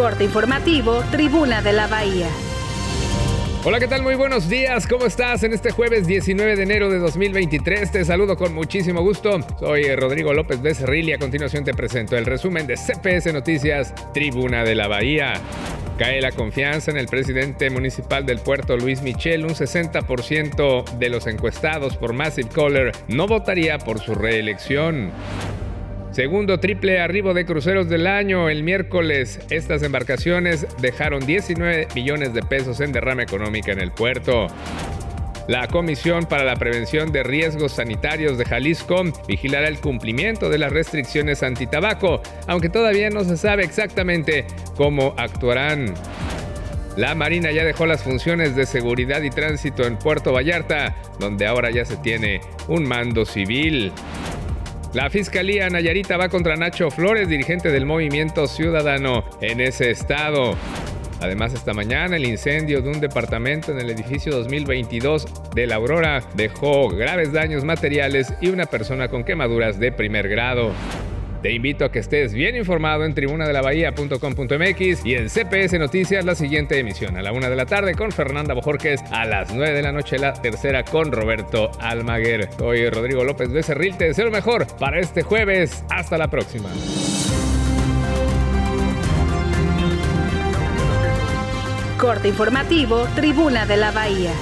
Corte informativo, Tribuna de la Bahía. Hola, ¿qué tal? Muy buenos días. ¿Cómo estás en este jueves 19 de enero de 2023? Te saludo con muchísimo gusto. Soy Rodrigo López Becerril y a continuación te presento el resumen de CPS Noticias, Tribuna de la Bahía. Cae la confianza en el presidente municipal del puerto, Luis Michel. Un 60% de los encuestados por Massive Caller no votaría por su reelección. Segundo triple arribo de cruceros del año. El miércoles estas embarcaciones dejaron 19 millones de pesos en derrama económica en el puerto. La Comisión para la Prevención de Riesgos Sanitarios de Jalisco vigilará el cumplimiento de las restricciones antitabaco, aunque todavía no se sabe exactamente cómo actuarán. La Marina ya dejó las funciones de seguridad y tránsito en Puerto Vallarta, donde ahora ya se tiene un mando civil. La Fiscalía Nayarita va contra Nacho Flores, dirigente del Movimiento Ciudadano en ese estado. Además, esta mañana el incendio de un departamento en el edificio 2022 de La Aurora dejó graves daños materiales y una persona con quemaduras de primer grado. Te invito a que estés bien informado en tribunadelabahía.com.mx y en CPS Noticias la siguiente emisión a la una de la tarde con Fernanda Bojorquez, a las 9 de la noche la tercera con Roberto Almaguer. Soy Rodrigo López Becerril, te deseo lo mejor para este jueves. Hasta la próxima. Corte informativo, Tribuna de la Bahía.